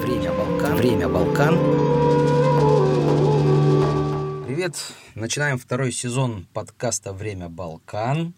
Время Балкан. Время Балкан. Привет. Начинаем второй сезон подкаста «Время Балкан».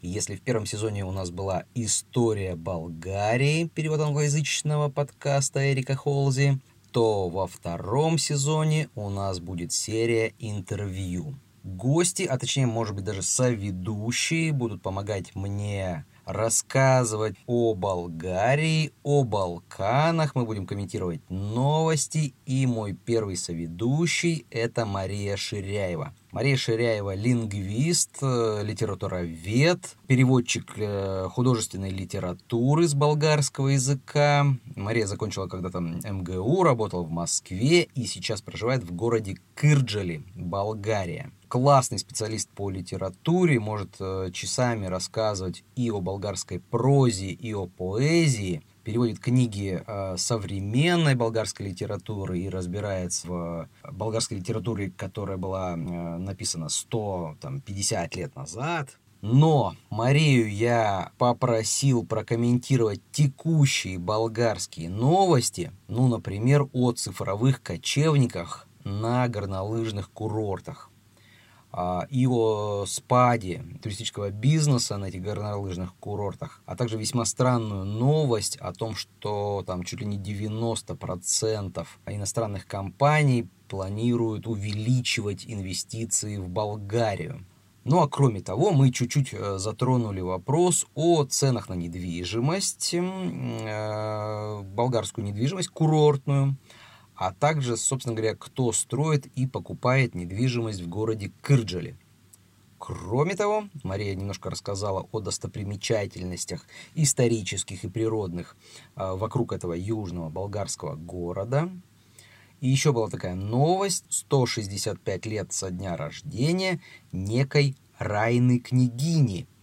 Если в первом сезоне у нас была «История Болгарии», перевод англоязычного подкаста Эрика Холзи, то во втором сезоне у нас будет серия интервью. Гости, а точнее, может быть, даже соведущие будут помогать мне рассказывать о Болгарии, о Балканах. Мы будем комментировать новости. И мой первый соведущий – это Мария Ширяева. Мария Ширяева – лингвист, э, литературовед, переводчик э, художественной литературы с болгарского языка. Мария закончила когда-то МГУ, работала в Москве и сейчас проживает в городе Кырджали, Болгария классный специалист по литературе, может э, часами рассказывать и о болгарской прозе, и о поэзии, переводит книги э, современной болгарской литературы и разбирается в болгарской литературе, которая была э, написана 150 лет назад. Но Марию я попросил прокомментировать текущие болгарские новости, ну, например, о цифровых кочевниках на горнолыжных курортах. А, о спаде туристического бизнеса на этих горнолыжных курортах, а также весьма странную новость о том, что там чуть ли не 90% иностранных компаний планируют увеличивать инвестиции в Болгарию. Ну а кроме того, мы чуть-чуть э, затронули вопрос о ценах на недвижимость, э, болгарскую недвижимость, курортную, а также, собственно говоря, кто строит и покупает недвижимость в городе Кырджали. Кроме того, Мария немножко рассказала о достопримечательностях исторических и природных а, вокруг этого южного болгарского города. И еще была такая новость, 165 лет со дня рождения некой Райны Княгини –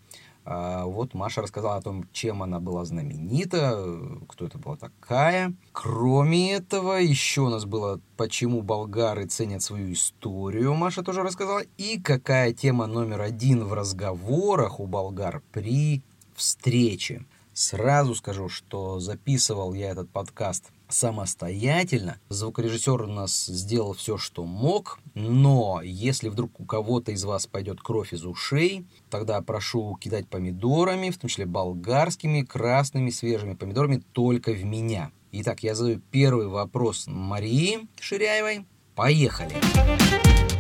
вот Маша рассказала о том, чем она была знаменита, кто это была такая. Кроме этого, еще у нас было, почему болгары ценят свою историю, Маша тоже рассказала. И какая тема номер один в разговорах у болгар при встрече. Сразу скажу, что записывал я этот подкаст самостоятельно. Звукорежиссер у нас сделал все, что мог, но если вдруг у кого-то из вас пойдет кровь из ушей, тогда прошу кидать помидорами, в том числе болгарскими, красными, свежими помидорами, только в меня. Итак, я задаю первый вопрос Марии Ширяевой. Поехали! Поехали!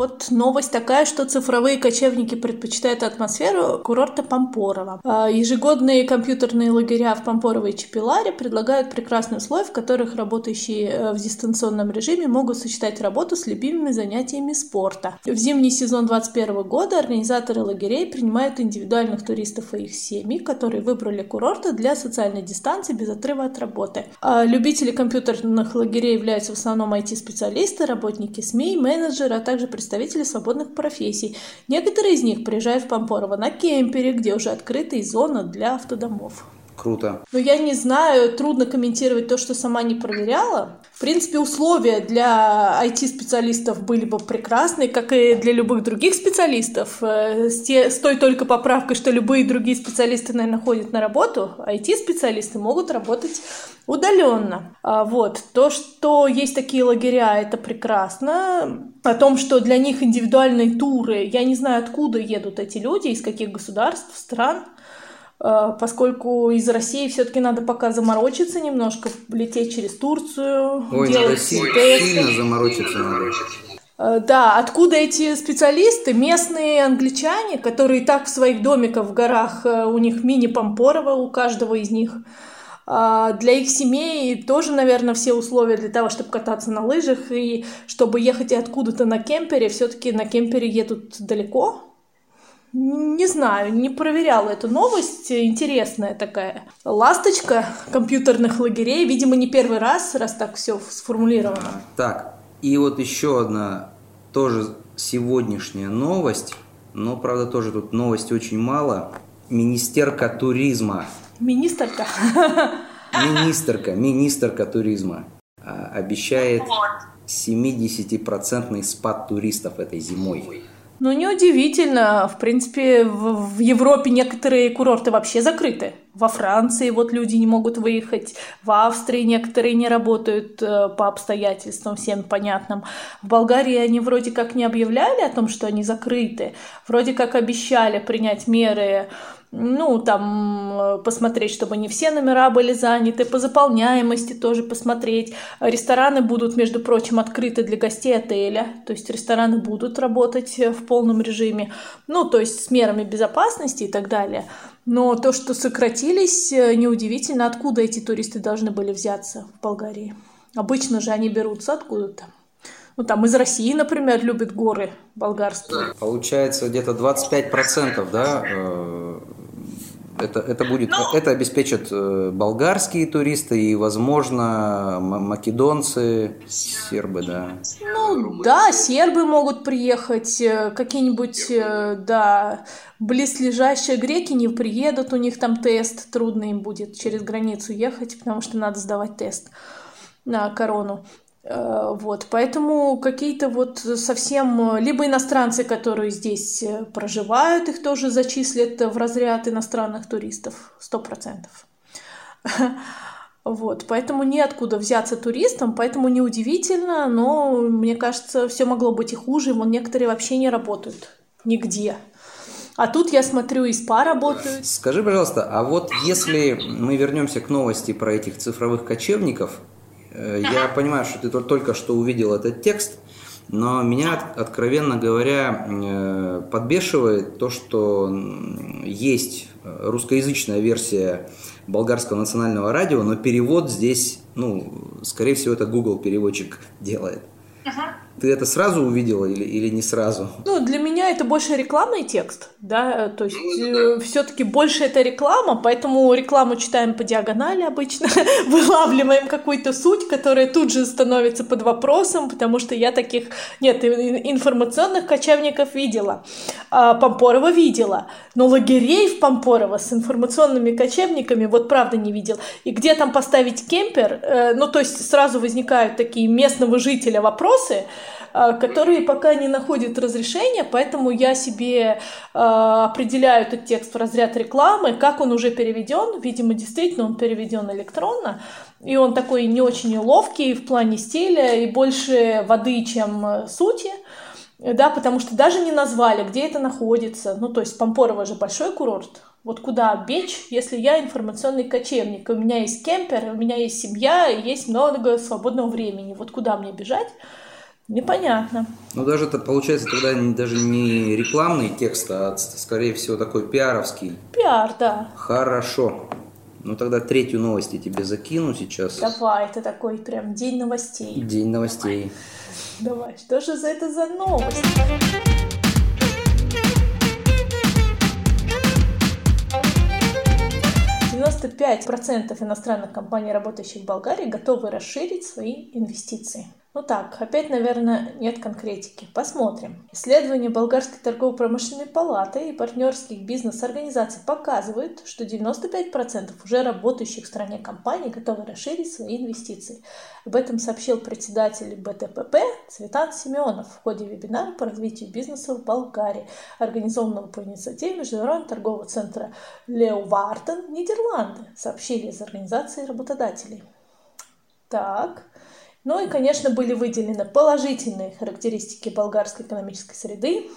Вот новость такая, что цифровые кочевники предпочитают атмосферу курорта Пампорова. Ежегодные компьютерные лагеря в Пампорово и Чепеларе предлагают прекрасные условия, в которых работающие э, в дистанционном режиме могут сочетать работу с любимыми занятиями спорта. В зимний сезон 2021 года организаторы лагерей принимают индивидуальных туристов и их семьи, которые выбрали курорты для социальной дистанции без отрыва от работы. А любители компьютерных лагерей являются в основном IT-специалисты, работники СМИ, менеджеры, а также представители представители свободных профессий. Некоторые из них приезжают в Пампорово на кемпере, где уже открыта зона для автодомов. Круто. Но я не знаю, трудно комментировать то, что сама не проверяла. В принципе, условия для IT-специалистов были бы прекрасные, как и для любых других специалистов. Э, с той только поправкой, что любые другие специалисты, наверное, ходят на работу, IT-специалисты могут работать удаленно. А вот. То, что есть такие лагеря, это прекрасно. О том, что для них индивидуальные туры, я не знаю, откуда едут эти люди, из каких государств, стран. Э, поскольку из России все-таки надо пока заморочиться немножко, лететь через Турцию. Ой, делать России сильно заморочиться надо. Э, да, откуда эти специалисты? Местные англичане, которые и так в своих домиках в горах, э, у них мини-помпорово у каждого из них. А, для их семей тоже, наверное, все условия для того, чтобы кататься на лыжах и чтобы ехать откуда-то на кемпере, все-таки на кемпере едут далеко, не знаю, не проверяла эту новость. Интересная такая. Ласточка компьютерных лагерей. Видимо, не первый раз, раз так все сформулировано. Так, и вот еще одна тоже сегодняшняя новость. Но, правда, тоже тут новости очень мало. Министерка туризма. Министерка? Министерка, министерка туризма а, обещает 70% спад туристов этой зимой. Ну, неудивительно. В принципе, в, в Европе некоторые курорты вообще закрыты. Во Франции вот люди не могут выехать, в Австрии некоторые не работают э, по обстоятельствам всем понятным. В Болгарии они вроде как не объявляли о том, что они закрыты, вроде как обещали принять меры ну, там, э, посмотреть, чтобы не все номера были заняты, по заполняемости тоже посмотреть. Рестораны будут, между прочим, открыты для гостей отеля, то есть рестораны будут работать в полном режиме, ну, то есть с мерами безопасности и так далее. Но то, что сократились, э, неудивительно, откуда эти туристы должны были взяться в Болгарии. Обычно же они берутся откуда-то. Ну, там из России, например, любят горы болгарские. Получается, где-то 25%, да, э, это, это будет, Но... это обеспечат э, болгарские туристы и, возможно, македонцы, сербы, да. Ну да, сербы могут приехать, э, какие-нибудь, э, да, близлежащие греки не приедут, у них там тест, трудно им будет через границу ехать, потому что надо сдавать тест на корону. Э, вот, поэтому какие-то вот совсем либо иностранцы, которые здесь э, проживают, их тоже зачислят в разряд иностранных туристов, сто процентов. Вот, поэтому неоткуда взяться туристам, поэтому неудивительно, но мне кажется, все могло быть и хуже, вон некоторые вообще не работают нигде. А тут я смотрю, и СПА работают. Скажи, пожалуйста, а вот если мы вернемся к новости про этих цифровых кочевников, Э, я понимаю, что ты только что увидел этот текст, но меня, откровенно говоря, э, подбешивает то, что есть русскоязычная версия болгарского национального радио, но перевод здесь, ну, скорее всего, это Google переводчик делает. Ты это сразу увидела или, или не сразу? Ну, для меня это больше рекламный текст, да, то есть ну, э, все-таки больше это реклама, поэтому рекламу читаем по диагонали обычно, вылавливаем какую-то суть, которая тут же становится под вопросом, потому что я таких, нет, информационных кочевников видела, а, Пампорова видела, но лагерей в Пампорово с информационными кочевниками вот правда не видел. И где там поставить кемпер, э, ну, то есть сразу возникают такие местного жителя вопросы, которые пока не находят разрешения, поэтому я себе э, определяю этот текст в разряд рекламы, как он уже переведен, видимо, действительно он переведен электронно, и он такой не очень ловкий в плане стиля и больше воды, чем сути, да, потому что даже не назвали, где это находится, ну, то есть Пампорово же большой курорт, вот куда бечь, если я информационный кочевник, у меня есть кемпер, у меня есть семья, есть много свободного времени, вот куда мне бежать? Непонятно. Ну, даже это получается тогда даже не рекламный текст, а скорее всего такой пиаровский. Пиар, да. Хорошо. Ну, тогда третью новость я тебе закину сейчас. Давай, это такой прям день новостей. День новостей. Давай, Давай. что же за это за новость? 95% иностранных компаний, работающих в Болгарии, готовы расширить свои инвестиции. Ну так, опять, наверное, нет конкретики. Посмотрим. Исследования Болгарской торгово-промышленной палаты и партнерских бизнес-организаций показывают, что 95% уже работающих в стране компаний готовы расширить свои инвестиции. Об этом сообщил председатель БТПП Цветан Семенов в ходе вебинара по развитию бизнеса в Болгарии, организованного по инициативе Международного торгового центра Леувартен, Нидерланды, сообщили из организации работодателей. Так, ну и, конечно, были выделены положительные характеристики болгарской экономической среды,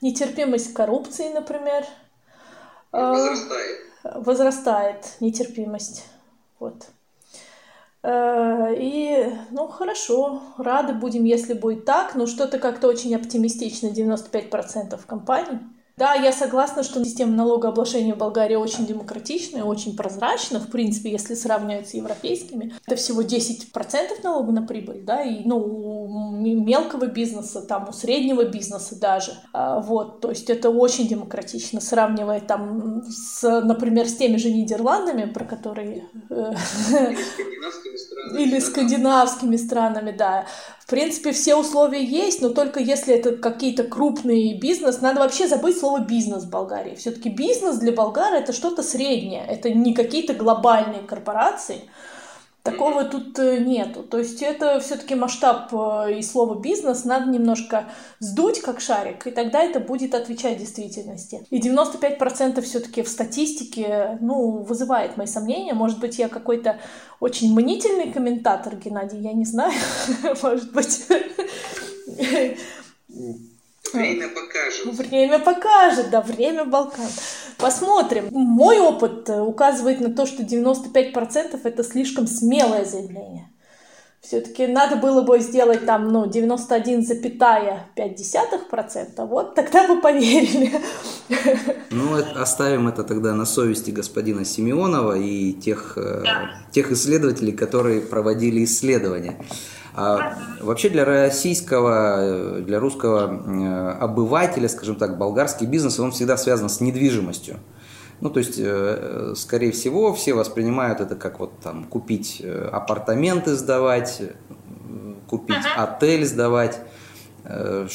нетерпимость к коррупции, например. А, возрастает. Возрастает нетерпимость. Вот. Э, и, ну, хорошо, рады будем, если будет так, но что-то как-то очень оптимистично, 95% компаний. Да, я согласна, что система налогообложения в Болгарии очень демократичная, очень прозрачна, в принципе, если сравнивать с европейскими. Это всего 10% налога на прибыль, да, и, ну, у мелкого бизнеса, там, у среднего бизнеса даже. А, вот, то есть это очень демократично, сравнивая там с, например, с теми же Нидерландами, про которые... Э, Или скандинавскими странами, да принципе, все условия есть, но только если это какие-то крупные бизнес, надо вообще забыть слово бизнес в Болгарии. Все-таки бизнес для болгара это что-то среднее, это не какие-то глобальные корпорации. Такого тут э, нету. То есть это все-таки масштаб э, и слово бизнес надо немножко сдуть как шарик, и тогда это будет отвечать действительности. И 95% все-таки в статистике, ну, вызывает мои сомнения. Может быть, я какой-то очень мнительный комментатор, Геннадий, я не знаю. Может быть. Время покажет. Время покажет, да, время Балкан. Посмотрим. Мой опыт э, указывает на то, что 95% это слишком смелое заявление. Все-таки надо было бы сделать там, ну, 91,5%, вот тогда бы поверили. Ну, оставим это тогда на совести господина Симеонова и тех, э, да. тех исследователей, которые проводили исследования. А вообще для российского, для русского э, обывателя, скажем так, болгарский бизнес, он всегда связан с недвижимостью. Ну, то есть, э, скорее всего, все воспринимают это как вот там купить э, апартаменты сдавать, купить отель сдавать. Э,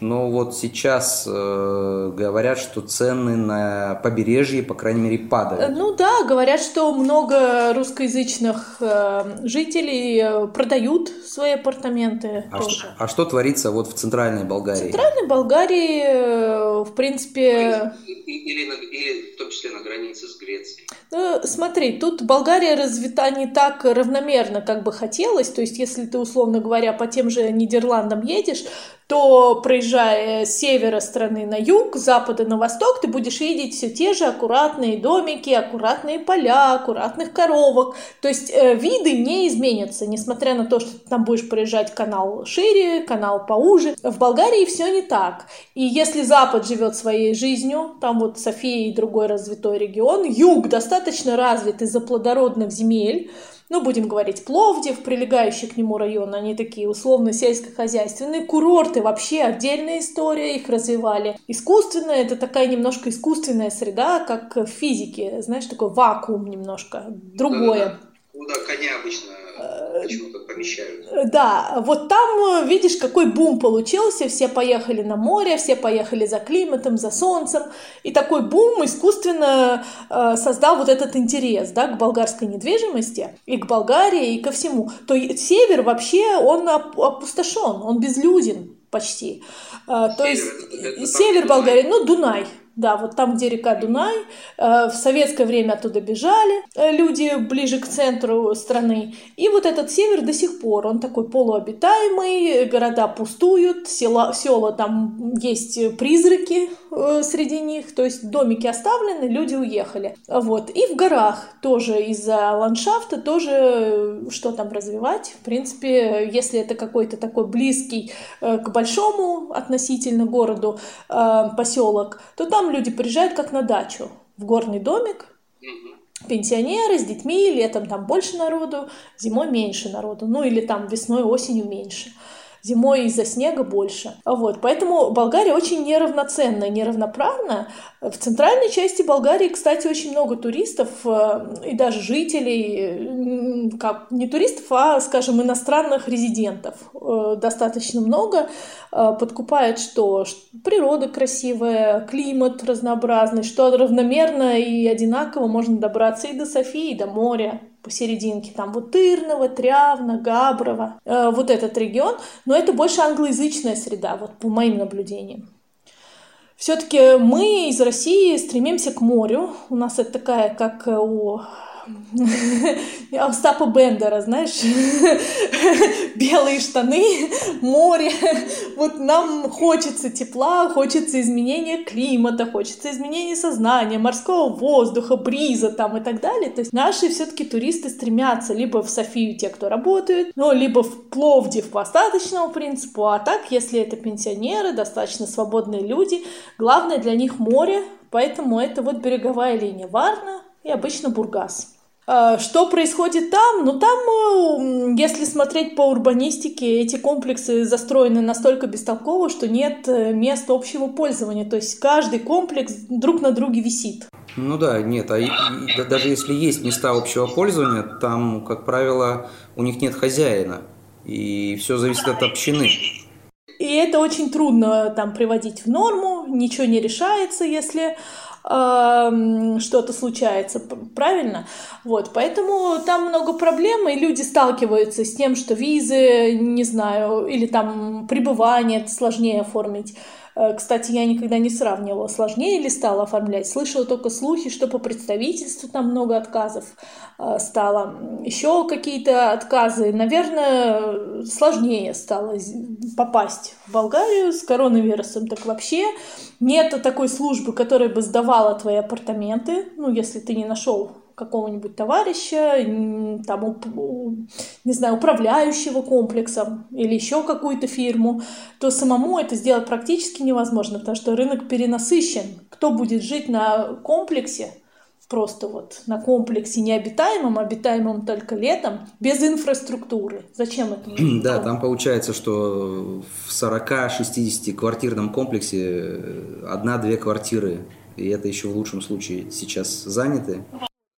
но вот сейчас э, говорят, что цены на побережье, по крайней мере, падают. Ну да, говорят, что много русскоязычных э, жителей продают свои апартаменты а тоже. Что, а что творится вот в центральной Болгарии? В центральной Болгарии, в принципе... Или, или в том числе на границе с Грецией. Ну, смотри, тут Болгария развита не так равномерно, как бы хотелось. То есть, если ты, условно говоря, по тем же Нидерландам едешь, то проезжая с севера страны на юг, с запада на восток, ты будешь видеть все те же аккуратные домики, аккуратные поля, аккуратных коровок. То есть э, виды не изменятся, несмотря на то, что ты там будешь проезжать канал шире, канал поуже. В Болгарии все не так. И если Запад живет своей жизнью, там вот София и другой развитой регион, юг достаточно развит из-за плодородных земель, ну, будем говорить, Пловдив, прилегающий к нему район, они такие условно сельскохозяйственные, курорты вообще отдельная история, их развивали. Искусственно, это такая немножко искусственная среда, как в физике, знаешь, такой вакуум немножко, другое. Куда коня обычно почему-то помещают. Да, вот там, видишь, какой бум получился, все поехали на море, все поехали за климатом, за солнцем, и такой бум искусственно э, создал вот этот интерес, да, к болгарской недвижимости, и к Болгарии, и ко всему. То север вообще, он опустошен, он безлюден почти. Э, то есть север Болгарии, ну, Дунай, да, вот там, где река Дунай, э, в советское время оттуда бежали э, люди ближе к центру страны. И вот этот север до сих пор, он такой полуобитаемый, города пустуют, села, села там есть призраки э, среди них, то есть домики оставлены, люди уехали. Вот. И в горах тоже из-за ландшафта тоже что там развивать. В принципе, если это какой-то такой близкий к большому относительно городу поселок, то там там люди приезжают как на дачу, в горный домик, пенсионеры с детьми, летом там больше народу, зимой меньше народу, ну или там весной, осенью меньше зимой из-за снега больше. Вот, поэтому Болгария очень неравноценная, неравноправная. В центральной части Болгарии, кстати, очень много туристов э, и даже жителей, как не туристов, а, скажем, иностранных резидентов. Э, достаточно много. Э, подкупает, что природа красивая, климат разнообразный, что равномерно и одинаково можно добраться и до Софии, и до моря посерединке, там вот Тырново, Трявно, Габрово, э, вот этот регион, но это больше англоязычная среда, вот по моим наблюдениям. Все-таки мы из России стремимся к морю. У нас это такая, как у Остапа Бендера, знаешь, белые штаны, море. Вот нам хочется тепла, хочется изменения климата, хочется изменения сознания, морского воздуха, бриза там и так далее. То есть наши все-таки туристы стремятся либо в Софию те, кто работают, ну, либо в Пловдив по остаточному принципу, а так, если это пенсионеры, достаточно свободные люди, главное для них море, поэтому это вот береговая линия Варна и обычно Бургас. А, что происходит там? Ну, там, если смотреть по урбанистике, эти комплексы застроены настолько бестолково, что нет э, мест общего пользования. То есть каждый комплекс друг на друге висит. Ну да, нет, а и, даже если есть места общего пользования, там, как правило, у них нет хозяина, и все зависит от общины. И это очень трудно там приводить в норму, ничего не решается, если что-то случается, правильно? Вот, поэтому там много проблем, и люди сталкиваются с тем, что визы, не знаю, или там пребывание сложнее оформить. Э, кстати, я никогда не сравнивала, сложнее ли стало оформлять. Слышала только слухи, что по представительству там много отказов э, стало. Еще какие-то отказы. Наверное, сложнее стало попасть в Болгарию с коронавирусом. Так вообще нет такой службы, которая бы сдавала твои апартаменты. Ну, если ты не нашел какого-нибудь товарища, там, не знаю, управляющего комплексом или еще какую-то фирму, то самому это сделать практически невозможно, потому что рынок перенасыщен. Кто будет жить на комплексе, просто вот на комплексе необитаемом, обитаемом только летом, без инфраструктуры. Зачем это? Да, там получается, что в 40-60 квартирном комплексе э, одна-две квартиры, и это еще в лучшем случае сейчас заняты.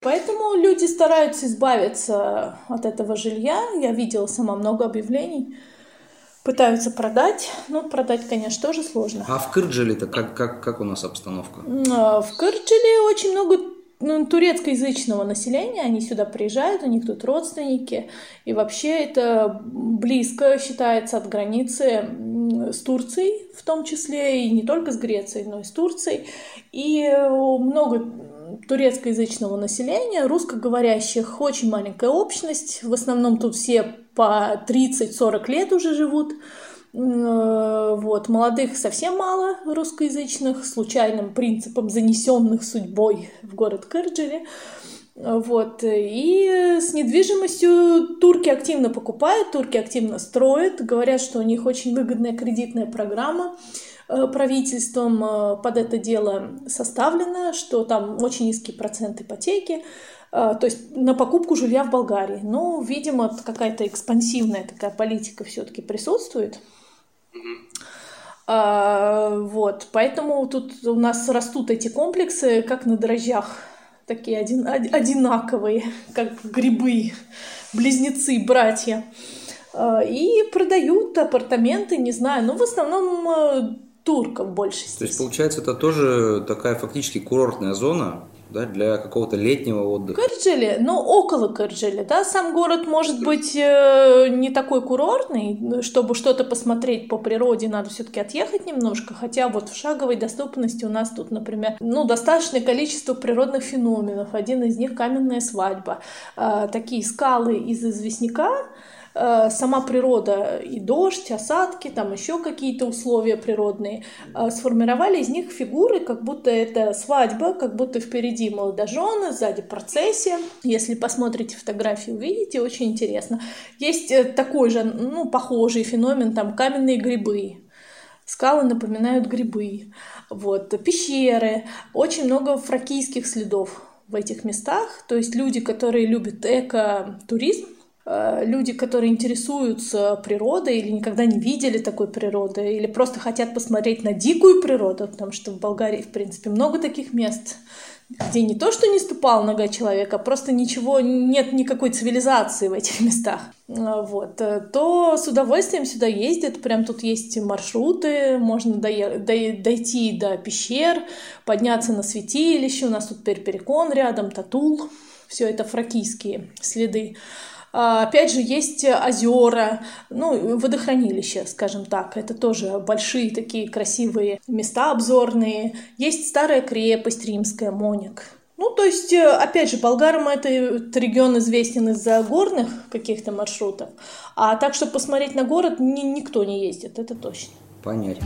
Поэтому люди стараются избавиться от этого жилья. Я видела сама много объявлений. Пытаются продать. Ну, продать, конечно, тоже сложно. А в Кырджиле-то как, как, как у нас обстановка? А, в Кырджиле очень много ну, турецкоязычного населения, они сюда приезжают, у них тут родственники, и вообще это близко считается от границы с Турцией, в том числе и не только с Грецией, но и с Турцией, и много турецкоязычного населения, русскоговорящих очень маленькая общность. В основном тут все по 30-40 лет уже живут. Э, вот. Молодых совсем мало русскоязычных, случайным принципом занесенных судьбой в город Кырджали. Вот. И с недвижимостью турки активно покупают, турки активно строят, говорят, что у них очень выгодная кредитная программа. Э, правительством э, под это дело составлено, что там очень низкий процент ипотеки, то есть на покупку жилья в Болгарии. Ну, видимо, какая-то экспансивная такая политика все-таки присутствует. А, вот, поэтому тут у нас растут эти комплексы, как на дрожжах, такие один, одинаковые, как грибы, близнецы, братья. И продают апартаменты, не знаю, ну, в основном турков больше То есть, получается, это тоже такая фактически курортная зона, да, для какого-то летнего отдыха. Кырджали, ну, около Кырджали, да, сам город может быть э, не такой курортный, чтобы что-то посмотреть по природе, надо все-таки отъехать немножко, хотя вот в шаговой доступности у нас тут, например, ну, достаточное количество природных феноменов, один из них каменная свадьба, э, такие скалы из известняка, Э, сама природа и дождь, осадки, там еще какие-то условия природные, э, сформировали из них фигуры, как будто это свадьба, как будто впереди молодожены, сзади процессия. Если посмотрите фотографии, увидите, очень интересно. Есть э, такой же, ну, похожий феномен, там каменные грибы, Скалы напоминают грибы. Вот, пещеры, очень много фракийских следов в этих местах. То есть люди, которые любят эко-туризм, люди, которые интересуются природой или никогда не видели такой природы, или просто хотят посмотреть на дикую природу, потому что в Болгарии, в принципе, много таких мест, где не то, что не ступал нога человека, а просто ничего, нет никакой цивилизации в этих местах, э, вот, э, то с удовольствием сюда ездят, прям тут есть маршруты, можно дойти до пещер, подняться на святилище, у нас тут Перперикон рядом, Татул, все это фракийские следы. А, опять же, есть озера, ну, водохранилища, скажем так. Это тоже большие такие красивые места обзорные. Есть старая крепость римская, Моник. Ну, то есть, э, опять же, болгарам этот регион известен из-за горных каких-то маршрутов. А так, чтобы посмотреть на город, ни, никто не ездит, это точно. Понятно.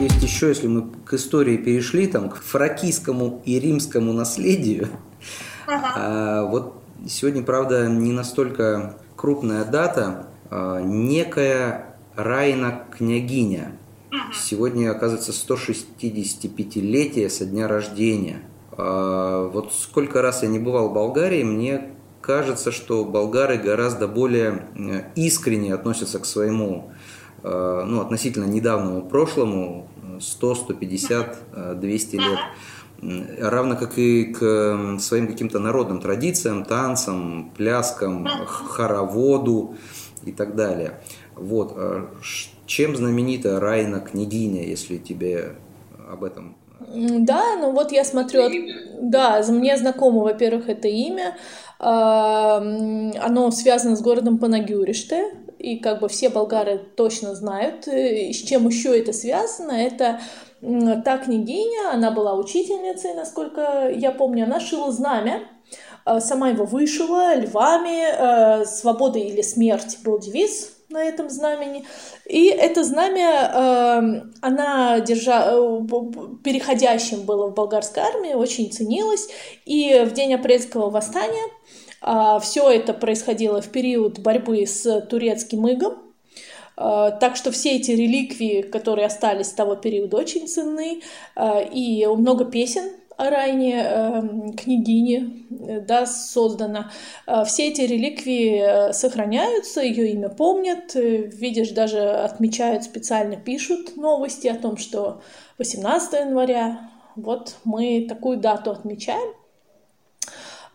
Есть еще, если мы к истории перешли, там, к фракийскому и римскому наследию, ага. а, вот сегодня, правда, не настолько крупная дата, а, некая Райна княгиня. Сегодня, оказывается, 165-летие со дня рождения. А, вот сколько раз я не бывал в Болгарии, мне кажется, что болгары гораздо более э, искренне относятся к своему ну, относительно недавнему прошлому, 100, 150, 200 лет, равно как и к своим каким-то народным традициям, танцам, пляскам, хороводу и так далее. Вот. А чем знаменита Райна княгиня, если тебе об этом да, ну вот я смотрю, да, мне знакомо, во-первых, это имя, оно связано с городом Панагюриште, и как бы все болгары точно знают, э, с чем еще это связано, это та княгиня, она была учительницей, насколько я помню, она шила знамя, а, сама его вышила львами, э, «Свобода или смерть» был девиз на этом знамени. И это знамя, э, она держа, э, переходящим было в болгарской армии, очень ценилось. И в день апрельского восстания все это происходило в период борьбы с турецким игом, так что все эти реликвии, которые остались с того периода, очень ценны. И много песен о Райне, эм, княгине, э, да, создана. Э, все эти реликвии э, сохраняются, ее имя помнят, видишь, даже отмечают специально, пишут новости о том, что 18 января, вот мы такую дату отмечаем.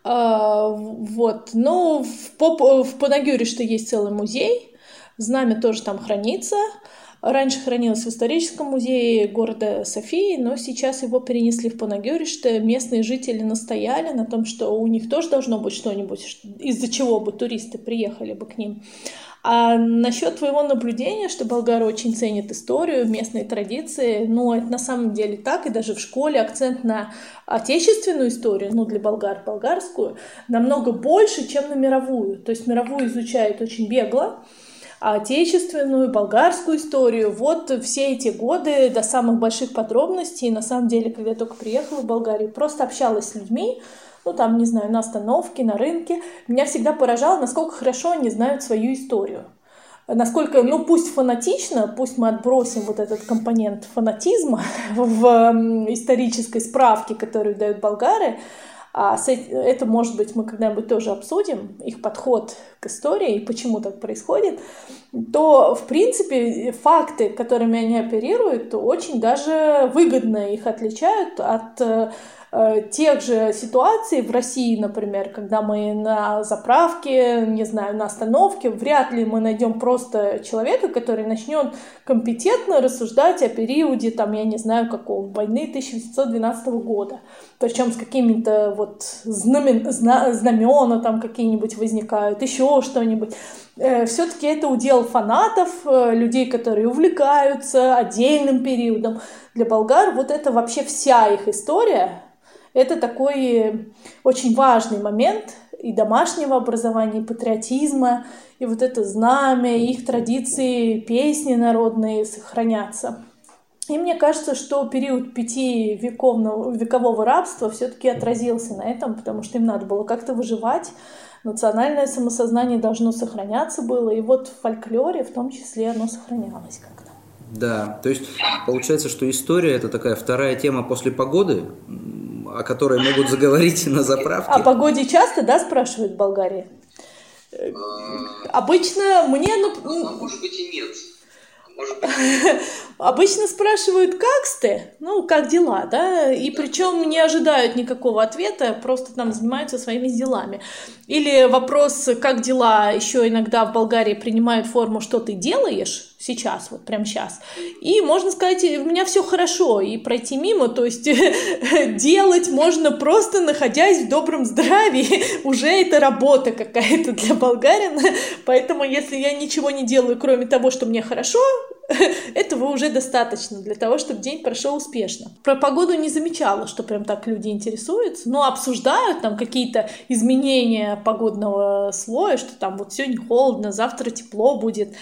Вот, но в, Поп, в Панагюре, что есть целый музей, знамя тоже там хранится, Раньше хранилось в историческом музее города Софии, но сейчас его перенесли в Панагюриšte. Местные жители настояли на том, что у них тоже должно быть что-нибудь, из-за чего бы туристы приехали бы к ним. А насчет твоего наблюдения, что болгары очень ценят историю, местные традиции, ну, это на самом деле так, и даже в школе акцент на отечественную историю, ну, для болгар болгарскую, намного больше, чем на мировую. То есть мировую изучают очень бегло, отечественную, болгарскую историю. Вот все эти годы до самых больших подробностей. На самом деле, когда я только приехала в Болгарию, просто общалась с людьми, ну там, не знаю, на остановке, на рынке. Меня всегда поражало, насколько хорошо они знают свою историю. Насколько, ну пусть фанатично, пусть мы отбросим вот этот компонент фанатизма в исторической справке, которую дают болгары, а это, может быть, мы когда-нибудь тоже обсудим, их подход к истории и почему так происходит, то, в принципе, факты, которыми они оперируют, очень даже выгодно их отличают от э, тех же ситуаций в России, например, когда мы на заправке, не знаю, на остановке, вряд ли мы найдем просто человека, который начнет компетентно рассуждать о периоде, там, я не знаю, какого, войны 1812 года. Причем с какими-то вот знамен, знамена там какие-нибудь возникают, еще что-нибудь. Э, Все-таки это удел фанатов, э, людей, которые увлекаются отдельным периодом. Для болгар вот это вообще вся их история, это такой очень важный момент и домашнего образования, и патриотизма, и вот это знамя, их традиции, песни народные сохранятся. И мне кажется, что период пяти вековного, векового рабства все-таки отразился на этом, потому что им надо было как-то выживать, национальное самосознание должно сохраняться было, и вот в фольклоре в том числе оно сохранялось как-то. Да, то есть получается, что история это такая вторая тема после погоды, о которой могут заговорить на заправке. О погоде часто, да, спрашивают в Болгарии? А, Обычно мне... Ну, а может быть и нет. Обычно спрашивают, как ты? Ну, как дела, да? И причем не ожидают никакого ответа, просто там занимаются своими делами. Или вопрос, как дела, еще иногда в Болгарии принимают форму, что ты делаешь, сейчас, вот прямо сейчас. И можно сказать, у меня все хорошо, и пройти мимо, то есть делать можно просто находясь в добром здравии, уже это работа какая-то для болгарина, поэтому если я ничего не делаю, кроме того, что мне хорошо, этого уже достаточно для того, чтобы день прошел успешно. Про погоду не замечала, что прям так люди интересуются, но обсуждают там какие-то изменения погодного слоя, что там вот сегодня холодно, завтра тепло будет.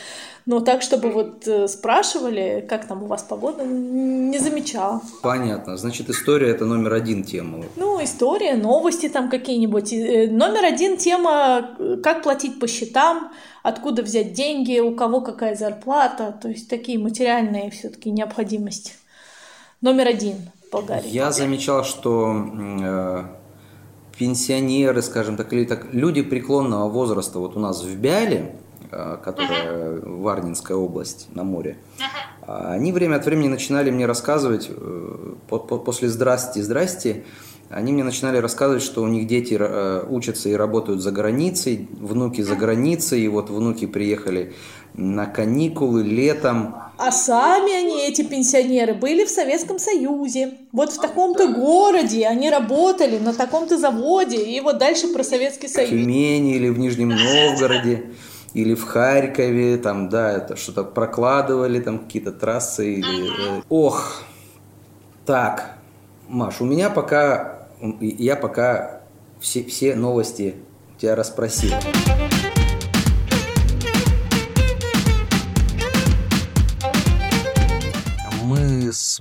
Но так, чтобы вот э, спрашивали, как там у вас погода, не замечала. Понятно. Значит, история это номер один тема. Ну, история, новости там какие-нибудь. Э, номер один тема, как платить по счетам, откуда взять деньги, у кого какая зарплата. То есть такие материальные все-таки необходимости. Номер один в Болгарии. Я замечал, что э, пенсионеры, скажем так, или так, люди преклонного возраста вот у нас в Биале, Э, которая Варнинская область на море. Они время от времени начинали мне рассказывать э, после «Здрасте, здрасте», они мне начинали рассказывать, что у них дети э, учатся и работают за границей, внуки за границей, и вот внуки приехали на каникулы летом. А сами они, эти пенсионеры, были в Советском Союзе. Вот в таком-то городе они работали, на таком-то заводе, и вот дальше про Советский Союз. В Тюмени или в Нижнем Новгороде или в Харькове, там, да, это что-то прокладывали, там какие-то трассы или... Э, ох, так, Маш, у меня пока я пока все, все новости тебя расспросил.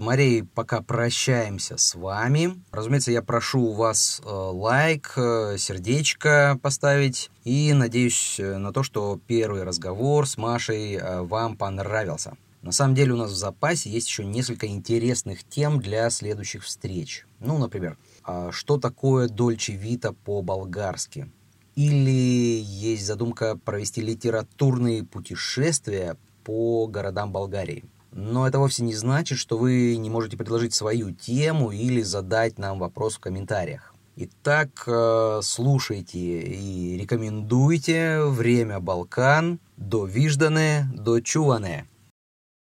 Марией пока прощаемся с вами. Разумеется, я прошу у вас э, лайк, э, сердечко поставить. И надеюсь э, на то, что первый разговор с Машей вам понравился. На самом деле у нас в запасе есть еще несколько интересных тем для следующих встреч. Ну, например, а что такое Дольче Вита по-болгарски? Или есть задумка провести литературные путешествия по городам Болгарии. Но это вовсе не значит, что вы не можете предложить свою тему или задать нам вопрос в комментариях. Итак, э, слушайте и рекомендуйте «Время Балкан» до Виждане, до Чуване.